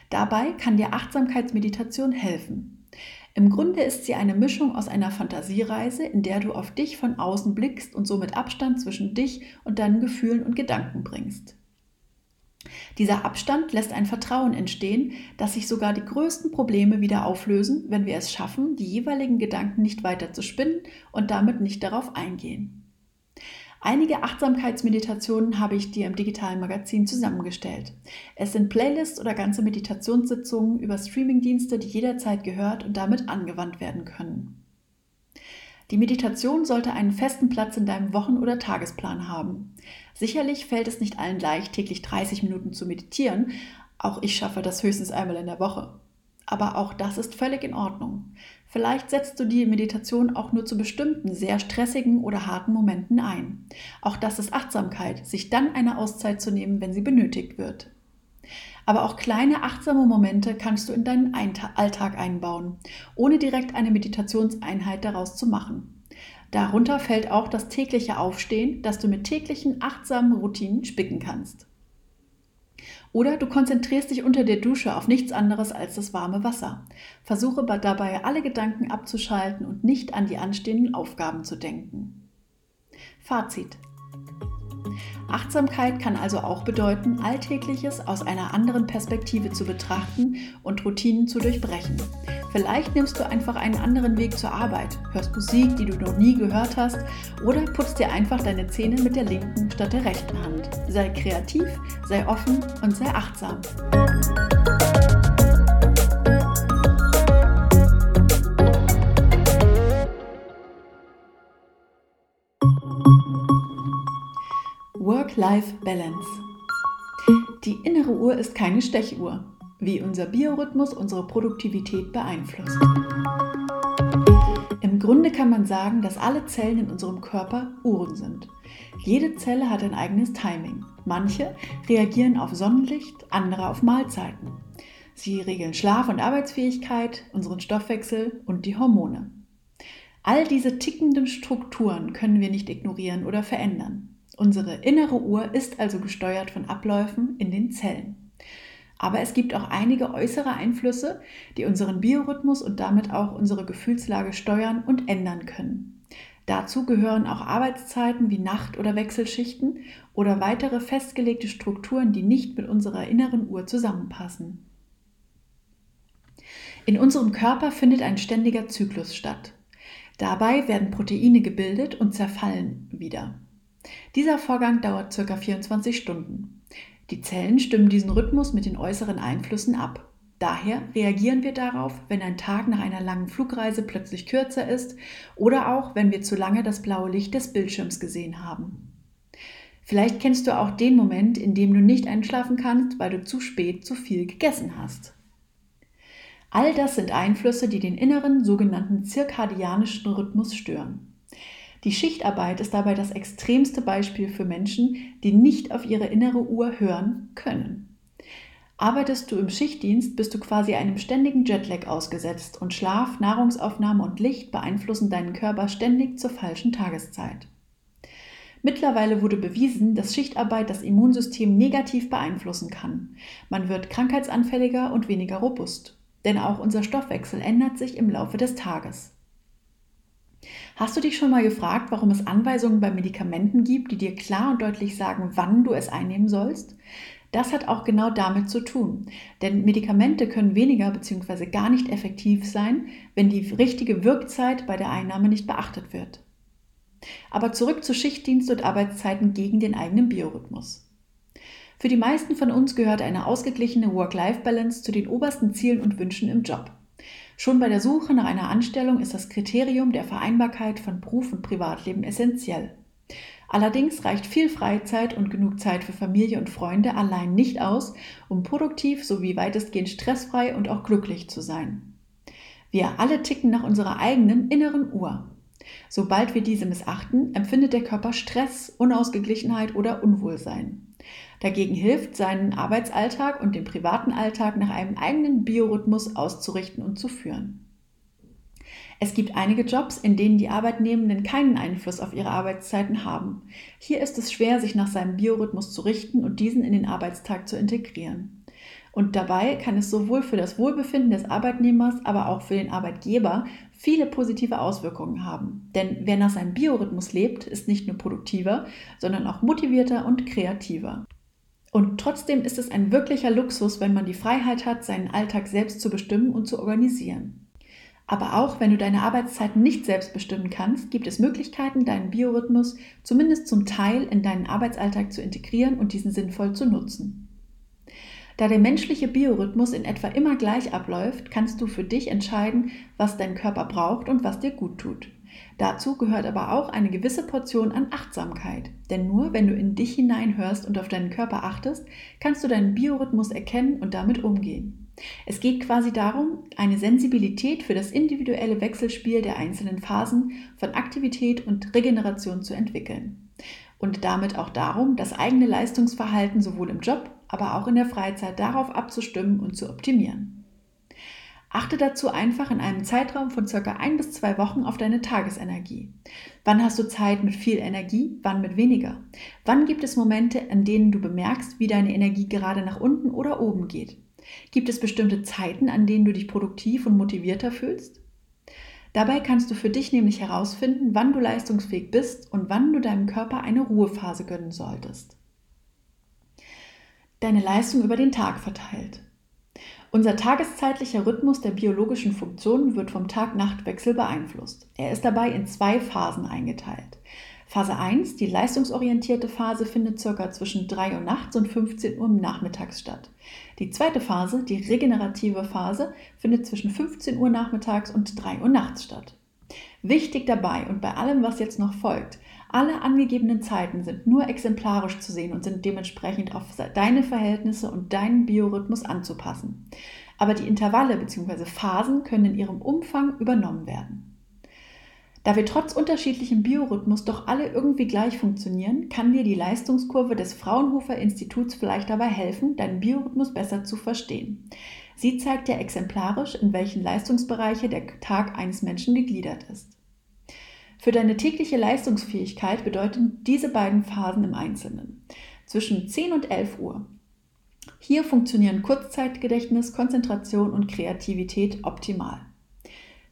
Dabei kann dir Achtsamkeitsmeditation helfen. Im Grunde ist sie eine Mischung aus einer Fantasiereise, in der du auf dich von außen blickst und somit Abstand zwischen dich und deinen Gefühlen und Gedanken bringst. Dieser Abstand lässt ein Vertrauen entstehen, dass sich sogar die größten Probleme wieder auflösen, wenn wir es schaffen, die jeweiligen Gedanken nicht weiter zu spinnen und damit nicht darauf eingehen. Einige Achtsamkeitsmeditationen habe ich dir im digitalen Magazin zusammengestellt. Es sind Playlists oder ganze Meditationssitzungen über Streamingdienste, die jederzeit gehört und damit angewandt werden können. Die Meditation sollte einen festen Platz in deinem Wochen- oder Tagesplan haben. Sicherlich fällt es nicht allen leicht, täglich 30 Minuten zu meditieren. Auch ich schaffe das höchstens einmal in der Woche. Aber auch das ist völlig in Ordnung. Vielleicht setzt du die Meditation auch nur zu bestimmten, sehr stressigen oder harten Momenten ein. Auch das ist Achtsamkeit, sich dann eine Auszeit zu nehmen, wenn sie benötigt wird. Aber auch kleine achtsame Momente kannst du in deinen Alltag einbauen, ohne direkt eine Meditationseinheit daraus zu machen. Darunter fällt auch das tägliche Aufstehen, das du mit täglichen achtsamen Routinen spicken kannst. Oder du konzentrierst dich unter der Dusche auf nichts anderes als das warme Wasser. Versuche dabei alle Gedanken abzuschalten und nicht an die anstehenden Aufgaben zu denken. Fazit. Achtsamkeit kann also auch bedeuten, Alltägliches aus einer anderen Perspektive zu betrachten und Routinen zu durchbrechen. Vielleicht nimmst du einfach einen anderen Weg zur Arbeit, hörst Musik, die du noch nie gehört hast, oder putzt dir einfach deine Zähne mit der linken statt der rechten Hand. Sei kreativ, sei offen und sei achtsam. Work-Life-Balance. Die innere Uhr ist keine Stechuhr, wie unser Biorhythmus unsere Produktivität beeinflusst. Im Grunde kann man sagen, dass alle Zellen in unserem Körper Uhren sind. Jede Zelle hat ein eigenes Timing. Manche reagieren auf Sonnenlicht, andere auf Mahlzeiten. Sie regeln Schlaf und Arbeitsfähigkeit, unseren Stoffwechsel und die Hormone. All diese tickenden Strukturen können wir nicht ignorieren oder verändern. Unsere innere Uhr ist also gesteuert von Abläufen in den Zellen. Aber es gibt auch einige äußere Einflüsse, die unseren Biorhythmus und damit auch unsere Gefühlslage steuern und ändern können. Dazu gehören auch Arbeitszeiten wie Nacht- oder Wechselschichten oder weitere festgelegte Strukturen, die nicht mit unserer inneren Uhr zusammenpassen. In unserem Körper findet ein ständiger Zyklus statt. Dabei werden Proteine gebildet und zerfallen wieder. Dieser Vorgang dauert ca. 24 Stunden. Die Zellen stimmen diesen Rhythmus mit den äußeren Einflüssen ab. Daher reagieren wir darauf, wenn ein Tag nach einer langen Flugreise plötzlich kürzer ist oder auch, wenn wir zu lange das blaue Licht des Bildschirms gesehen haben. Vielleicht kennst du auch den Moment, in dem du nicht einschlafen kannst, weil du zu spät zu viel gegessen hast. All das sind Einflüsse, die den inneren sogenannten zirkadianischen Rhythmus stören. Die Schichtarbeit ist dabei das extremste Beispiel für Menschen, die nicht auf ihre innere Uhr hören können. Arbeitest du im Schichtdienst, bist du quasi einem ständigen Jetlag ausgesetzt und Schlaf, Nahrungsaufnahme und Licht beeinflussen deinen Körper ständig zur falschen Tageszeit. Mittlerweile wurde bewiesen, dass Schichtarbeit das Immunsystem negativ beeinflussen kann. Man wird krankheitsanfälliger und weniger robust, denn auch unser Stoffwechsel ändert sich im Laufe des Tages. Hast du dich schon mal gefragt, warum es Anweisungen bei Medikamenten gibt, die dir klar und deutlich sagen, wann du es einnehmen sollst? Das hat auch genau damit zu tun. Denn Medikamente können weniger bzw. gar nicht effektiv sein, wenn die richtige Wirkzeit bei der Einnahme nicht beachtet wird. Aber zurück zu Schichtdienst und Arbeitszeiten gegen den eigenen Biorhythmus. Für die meisten von uns gehört eine ausgeglichene Work-Life-Balance zu den obersten Zielen und Wünschen im Job. Schon bei der Suche nach einer Anstellung ist das Kriterium der Vereinbarkeit von Beruf und Privatleben essentiell. Allerdings reicht viel Freizeit und genug Zeit für Familie und Freunde allein nicht aus, um produktiv sowie weitestgehend stressfrei und auch glücklich zu sein. Wir alle ticken nach unserer eigenen inneren Uhr. Sobald wir diese missachten, empfindet der Körper Stress, Unausgeglichenheit oder Unwohlsein. Dagegen hilft, seinen Arbeitsalltag und den privaten Alltag nach einem eigenen Biorhythmus auszurichten und zu führen. Es gibt einige Jobs, in denen die Arbeitnehmenden keinen Einfluss auf ihre Arbeitszeiten haben. Hier ist es schwer, sich nach seinem Biorhythmus zu richten und diesen in den Arbeitstag zu integrieren. Und dabei kann es sowohl für das Wohlbefinden des Arbeitnehmers, aber auch für den Arbeitgeber viele positive Auswirkungen haben. Denn wer nach seinem Biorhythmus lebt, ist nicht nur produktiver, sondern auch motivierter und kreativer. Und trotzdem ist es ein wirklicher Luxus, wenn man die Freiheit hat, seinen Alltag selbst zu bestimmen und zu organisieren. Aber auch wenn du deine Arbeitszeiten nicht selbst bestimmen kannst, gibt es Möglichkeiten, deinen Biorhythmus zumindest zum Teil in deinen Arbeitsalltag zu integrieren und diesen sinnvoll zu nutzen. Da der menschliche Biorhythmus in etwa immer gleich abläuft, kannst du für dich entscheiden, was dein Körper braucht und was dir gut tut. Dazu gehört aber auch eine gewisse Portion an Achtsamkeit. Denn nur wenn du in dich hineinhörst und auf deinen Körper achtest, kannst du deinen Biorhythmus erkennen und damit umgehen. Es geht quasi darum, eine Sensibilität für das individuelle Wechselspiel der einzelnen Phasen von Aktivität und Regeneration zu entwickeln. Und damit auch darum, das eigene Leistungsverhalten sowohl im Job, aber auch in der Freizeit darauf abzustimmen und zu optimieren. Achte dazu einfach in einem Zeitraum von circa ein bis zwei Wochen auf deine Tagesenergie. Wann hast du Zeit mit viel Energie, wann mit weniger? Wann gibt es Momente, an denen du bemerkst, wie deine Energie gerade nach unten oder oben geht? Gibt es bestimmte Zeiten, an denen du dich produktiv und motivierter fühlst? Dabei kannst du für dich nämlich herausfinden, wann du leistungsfähig bist und wann du deinem Körper eine Ruhephase gönnen solltest. Deine Leistung über den Tag verteilt. Unser tageszeitlicher Rhythmus der biologischen Funktionen wird vom Tag-Nacht-Wechsel beeinflusst. Er ist dabei in zwei Phasen eingeteilt. Phase 1, die leistungsorientierte Phase, findet ca. zwischen 3 Uhr nachts und 15 Uhr nachmittags statt. Die zweite Phase, die regenerative Phase, findet zwischen 15 Uhr nachmittags und 3 Uhr nachts statt. Wichtig dabei und bei allem, was jetzt noch folgt, alle angegebenen Zeiten sind nur exemplarisch zu sehen und sind dementsprechend auf deine Verhältnisse und deinen Biorhythmus anzupassen. Aber die Intervalle bzw. Phasen können in ihrem Umfang übernommen werden. Da wir trotz unterschiedlichem Biorhythmus doch alle irgendwie gleich funktionieren, kann dir die Leistungskurve des Fraunhofer Instituts vielleicht dabei helfen, deinen Biorhythmus besser zu verstehen. Sie zeigt ja exemplarisch, in welchen Leistungsbereiche der Tag eines Menschen gegliedert ist. Für deine tägliche Leistungsfähigkeit bedeuten diese beiden Phasen im Einzelnen zwischen 10 und 11 Uhr. Hier funktionieren Kurzzeitgedächtnis, Konzentration und Kreativität optimal.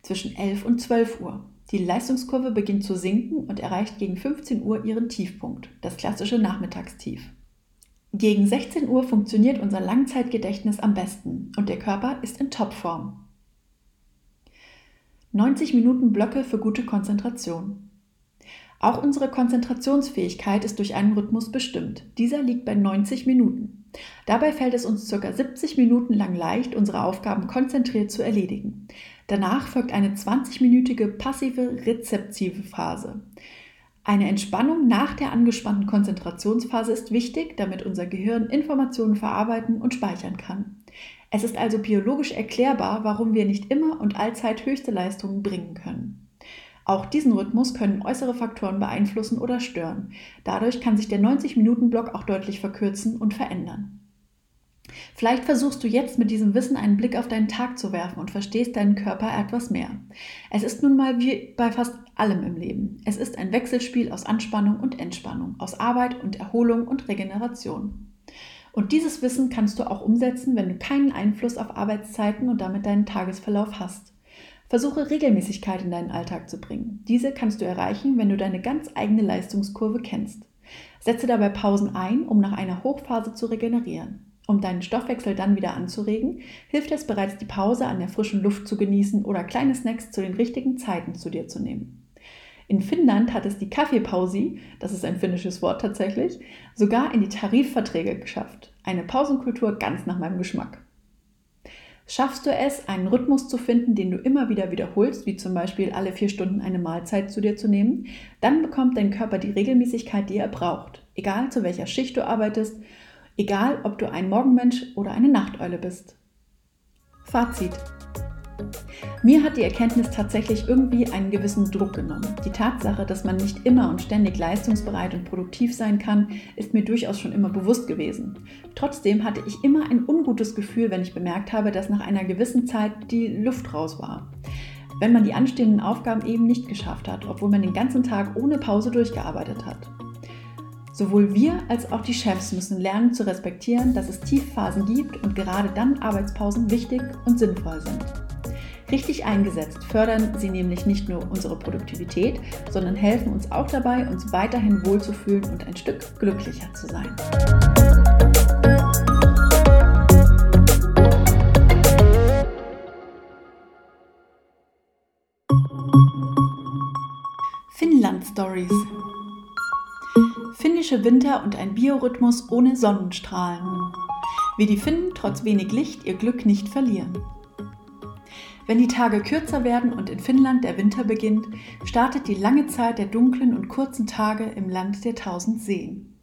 Zwischen 11 und 12 Uhr. Die Leistungskurve beginnt zu sinken und erreicht gegen 15 Uhr ihren Tiefpunkt, das klassische Nachmittagstief. Gegen 16 Uhr funktioniert unser Langzeitgedächtnis am besten und der Körper ist in Topform. 90 Minuten Blöcke für gute Konzentration. Auch unsere Konzentrationsfähigkeit ist durch einen Rhythmus bestimmt. Dieser liegt bei 90 Minuten. Dabei fällt es uns ca. 70 Minuten lang leicht, unsere Aufgaben konzentriert zu erledigen. Danach folgt eine 20-minütige passive rezeptive Phase. Eine Entspannung nach der angespannten Konzentrationsphase ist wichtig, damit unser Gehirn Informationen verarbeiten und speichern kann. Es ist also biologisch erklärbar, warum wir nicht immer und allzeit höchste Leistungen bringen können. Auch diesen Rhythmus können äußere Faktoren beeinflussen oder stören. Dadurch kann sich der 90-Minuten-Block auch deutlich verkürzen und verändern. Vielleicht versuchst du jetzt mit diesem Wissen einen Blick auf deinen Tag zu werfen und verstehst deinen Körper etwas mehr. Es ist nun mal wie bei fast allem im Leben. Es ist ein Wechselspiel aus Anspannung und Entspannung, aus Arbeit und Erholung und Regeneration. Und dieses Wissen kannst du auch umsetzen, wenn du keinen Einfluss auf Arbeitszeiten und damit deinen Tagesverlauf hast. Versuche Regelmäßigkeit in deinen Alltag zu bringen. Diese kannst du erreichen, wenn du deine ganz eigene Leistungskurve kennst. Setze dabei Pausen ein, um nach einer Hochphase zu regenerieren. Um deinen Stoffwechsel dann wieder anzuregen, hilft es bereits, die Pause an der frischen Luft zu genießen oder kleine Snacks zu den richtigen Zeiten zu dir zu nehmen. In Finnland hat es die Kaffeepausi, das ist ein finnisches Wort tatsächlich, sogar in die Tarifverträge geschafft. Eine Pausenkultur ganz nach meinem Geschmack. Schaffst du es, einen Rhythmus zu finden, den du immer wieder wiederholst, wie zum Beispiel alle vier Stunden eine Mahlzeit zu dir zu nehmen, dann bekommt dein Körper die Regelmäßigkeit, die er braucht. Egal zu welcher Schicht du arbeitest, egal ob du ein Morgenmensch oder eine Nachteule bist. Fazit. Mir hat die Erkenntnis tatsächlich irgendwie einen gewissen Druck genommen. Die Tatsache, dass man nicht immer und ständig leistungsbereit und produktiv sein kann, ist mir durchaus schon immer bewusst gewesen. Trotzdem hatte ich immer ein ungutes Gefühl, wenn ich bemerkt habe, dass nach einer gewissen Zeit die Luft raus war. Wenn man die anstehenden Aufgaben eben nicht geschafft hat, obwohl man den ganzen Tag ohne Pause durchgearbeitet hat. Sowohl wir als auch die Chefs müssen lernen zu respektieren, dass es Tiefphasen gibt und gerade dann Arbeitspausen wichtig und sinnvoll sind. Richtig eingesetzt fördern sie nämlich nicht nur unsere Produktivität, sondern helfen uns auch dabei, uns weiterhin wohlzufühlen und ein Stück glücklicher zu sein. Finnland Stories Finnische Winter und ein Biorhythmus ohne Sonnenstrahlen. Wie die Finnen trotz wenig Licht ihr Glück nicht verlieren. Wenn die Tage kürzer werden und in Finnland der Winter beginnt, startet die lange Zeit der dunklen und kurzen Tage im Land der tausend Seen.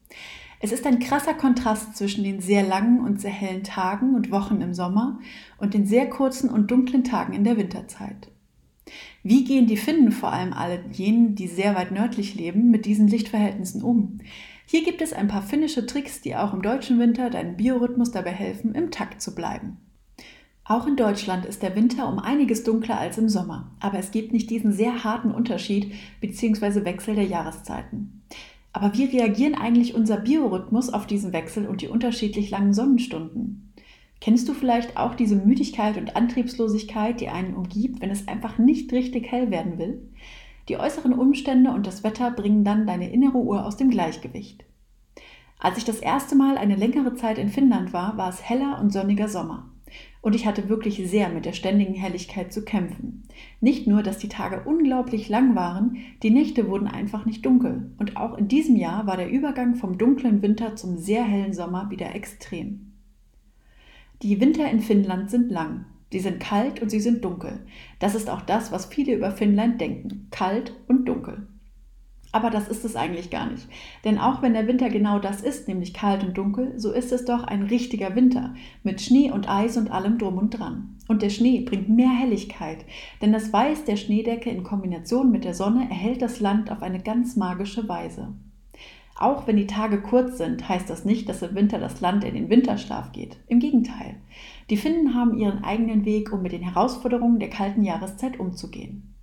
Es ist ein krasser Kontrast zwischen den sehr langen und sehr hellen Tagen und Wochen im Sommer und den sehr kurzen und dunklen Tagen in der Winterzeit. Wie gehen die Finnen, vor allem alle jenen, die sehr weit nördlich leben, mit diesen Lichtverhältnissen um? Hier gibt es ein paar finnische Tricks, die auch im deutschen Winter deinen Biorhythmus dabei helfen, im Takt zu bleiben. Auch in Deutschland ist der Winter um einiges dunkler als im Sommer, aber es gibt nicht diesen sehr harten Unterschied bzw. Wechsel der Jahreszeiten. Aber wie reagieren eigentlich unser Biorhythmus auf diesen Wechsel und die unterschiedlich langen Sonnenstunden? Kennst du vielleicht auch diese Müdigkeit und Antriebslosigkeit, die einen umgibt, wenn es einfach nicht richtig hell werden will? Die äußeren Umstände und das Wetter bringen dann deine innere Uhr aus dem Gleichgewicht. Als ich das erste Mal eine längere Zeit in Finnland war, war es heller und sonniger Sommer. Und ich hatte wirklich sehr mit der ständigen Helligkeit zu kämpfen. Nicht nur, dass die Tage unglaublich lang waren, die Nächte wurden einfach nicht dunkel. Und auch in diesem Jahr war der Übergang vom dunklen Winter zum sehr hellen Sommer wieder extrem. Die Winter in Finnland sind lang. Sie sind kalt und sie sind dunkel. Das ist auch das, was viele über Finnland denken. Kalt und dunkel. Aber das ist es eigentlich gar nicht. Denn auch wenn der Winter genau das ist, nämlich kalt und dunkel, so ist es doch ein richtiger Winter mit Schnee und Eis und allem drum und dran. Und der Schnee bringt mehr Helligkeit, denn das Weiß der Schneedecke in Kombination mit der Sonne erhält das Land auf eine ganz magische Weise. Auch wenn die Tage kurz sind, heißt das nicht, dass im Winter das Land in den Winterschlaf geht. Im Gegenteil. Die Finnen haben ihren eigenen Weg, um mit den Herausforderungen der kalten Jahreszeit umzugehen.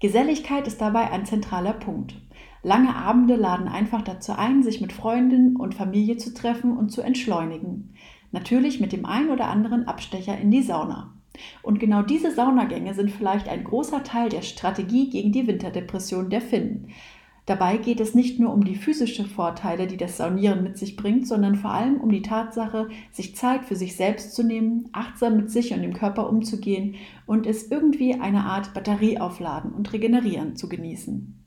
Geselligkeit ist dabei ein zentraler Punkt. Lange Abende laden einfach dazu ein, sich mit Freundinnen und Familie zu treffen und zu entschleunigen. Natürlich mit dem ein oder anderen Abstecher in die Sauna. Und genau diese Saunagänge sind vielleicht ein großer Teil der Strategie gegen die Winterdepression der Finnen. Dabei geht es nicht nur um die physischen Vorteile, die das Saunieren mit sich bringt, sondern vor allem um die Tatsache, sich Zeit für sich selbst zu nehmen, achtsam mit sich und dem Körper umzugehen und es irgendwie eine Art Batterie aufladen und regenerieren zu genießen.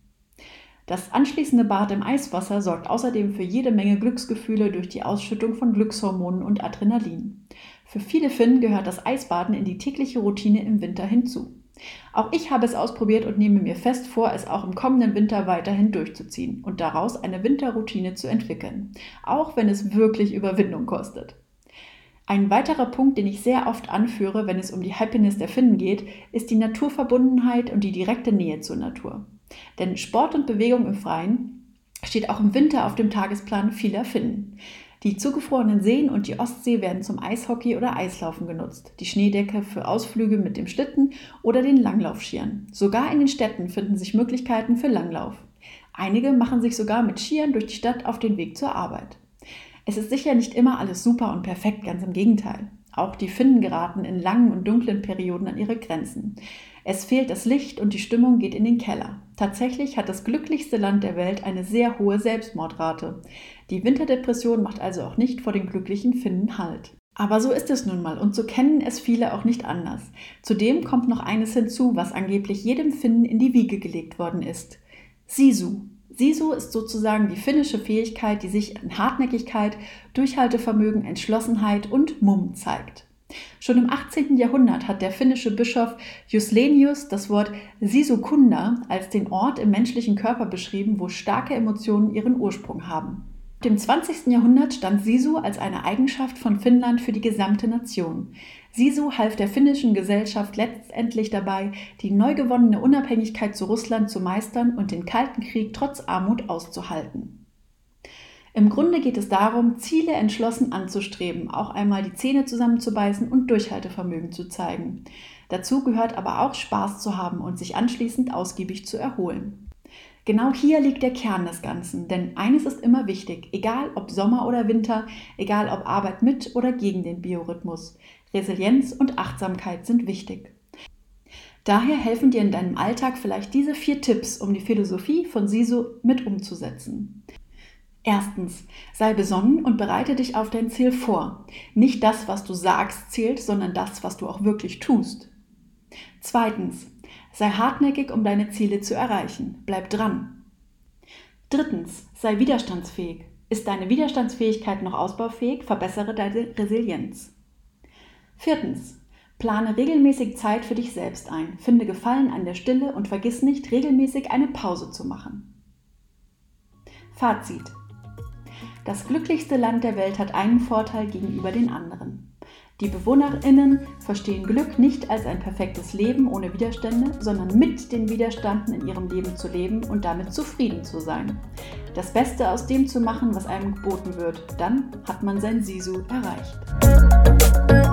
Das anschließende Bad im Eiswasser sorgt außerdem für jede Menge Glücksgefühle durch die Ausschüttung von Glückshormonen und Adrenalin. Für viele Finnen gehört das Eisbaden in die tägliche Routine im Winter hinzu. Auch ich habe es ausprobiert und nehme mir fest vor, es auch im kommenden Winter weiterhin durchzuziehen und daraus eine Winterroutine zu entwickeln, auch wenn es wirklich Überwindung kostet. Ein weiterer Punkt, den ich sehr oft anführe, wenn es um die Happiness der Finnen geht, ist die Naturverbundenheit und die direkte Nähe zur Natur. Denn Sport und Bewegung im Freien steht auch im Winter auf dem Tagesplan vieler Finnen. Die zugefrorenen Seen und die Ostsee werden zum Eishockey oder Eislaufen genutzt, die Schneedecke für Ausflüge mit dem Schlitten oder den Langlaufschieren. Sogar in den Städten finden sich Möglichkeiten für Langlauf. Einige machen sich sogar mit Skiern durch die Stadt auf den Weg zur Arbeit. Es ist sicher nicht immer alles super und perfekt, ganz im Gegenteil. Auch die Finnen geraten in langen und dunklen Perioden an ihre Grenzen. Es fehlt das Licht und die Stimmung geht in den Keller. Tatsächlich hat das glücklichste Land der Welt eine sehr hohe Selbstmordrate. Die Winterdepression macht also auch nicht vor den glücklichen Finnen Halt. Aber so ist es nun mal und so kennen es viele auch nicht anders. Zudem kommt noch eines hinzu, was angeblich jedem Finnen in die Wiege gelegt worden ist. Sisu. Sisu ist sozusagen die finnische Fähigkeit, die sich in Hartnäckigkeit, Durchhaltevermögen, Entschlossenheit und Mumm zeigt. Schon im 18. Jahrhundert hat der finnische Bischof Juslenius das Wort Sisukunda als den Ort im menschlichen Körper beschrieben, wo starke Emotionen ihren Ursprung haben. Im 20. Jahrhundert stand Sisu als eine Eigenschaft von Finnland für die gesamte Nation. Sisu half der finnischen Gesellschaft letztendlich dabei, die neu gewonnene Unabhängigkeit zu Russland zu meistern und den Kalten Krieg trotz Armut auszuhalten. Im Grunde geht es darum, Ziele entschlossen anzustreben, auch einmal die Zähne zusammenzubeißen und Durchhaltevermögen zu zeigen. Dazu gehört aber auch Spaß zu haben und sich anschließend ausgiebig zu erholen. Genau hier liegt der Kern des Ganzen, denn eines ist immer wichtig, egal ob Sommer oder Winter, egal ob Arbeit mit oder gegen den Biorhythmus. Resilienz und Achtsamkeit sind wichtig. Daher helfen dir in deinem Alltag vielleicht diese vier Tipps, um die Philosophie von Sisu mit umzusetzen. Erstens, sei besonnen und bereite dich auf dein Ziel vor. Nicht das, was du sagst, zählt, sondern das, was du auch wirklich tust. Zweitens, sei hartnäckig, um deine Ziele zu erreichen. Bleib dran. Drittens, sei widerstandsfähig. Ist deine Widerstandsfähigkeit noch ausbaufähig? Verbessere deine Resilienz. Viertens, plane regelmäßig Zeit für dich selbst ein. Finde Gefallen an der Stille und vergiss nicht, regelmäßig eine Pause zu machen. Fazit. Das glücklichste Land der Welt hat einen Vorteil gegenüber den anderen. Die Bewohnerinnen verstehen Glück nicht als ein perfektes Leben ohne Widerstände, sondern mit den Widerständen in ihrem Leben zu leben und damit zufrieden zu sein. Das Beste aus dem zu machen, was einem geboten wird, dann hat man sein Sisu erreicht.